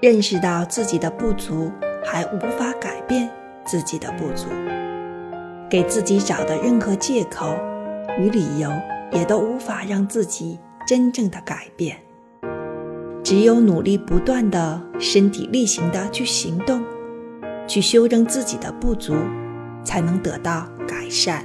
认识到自己的不足，还无法改变自己的不足，给自己找的任何借口与理由，也都无法让自己真正的改变。只有努力不断的身体力行的去行动，去修正自己的不足，才能得到改善。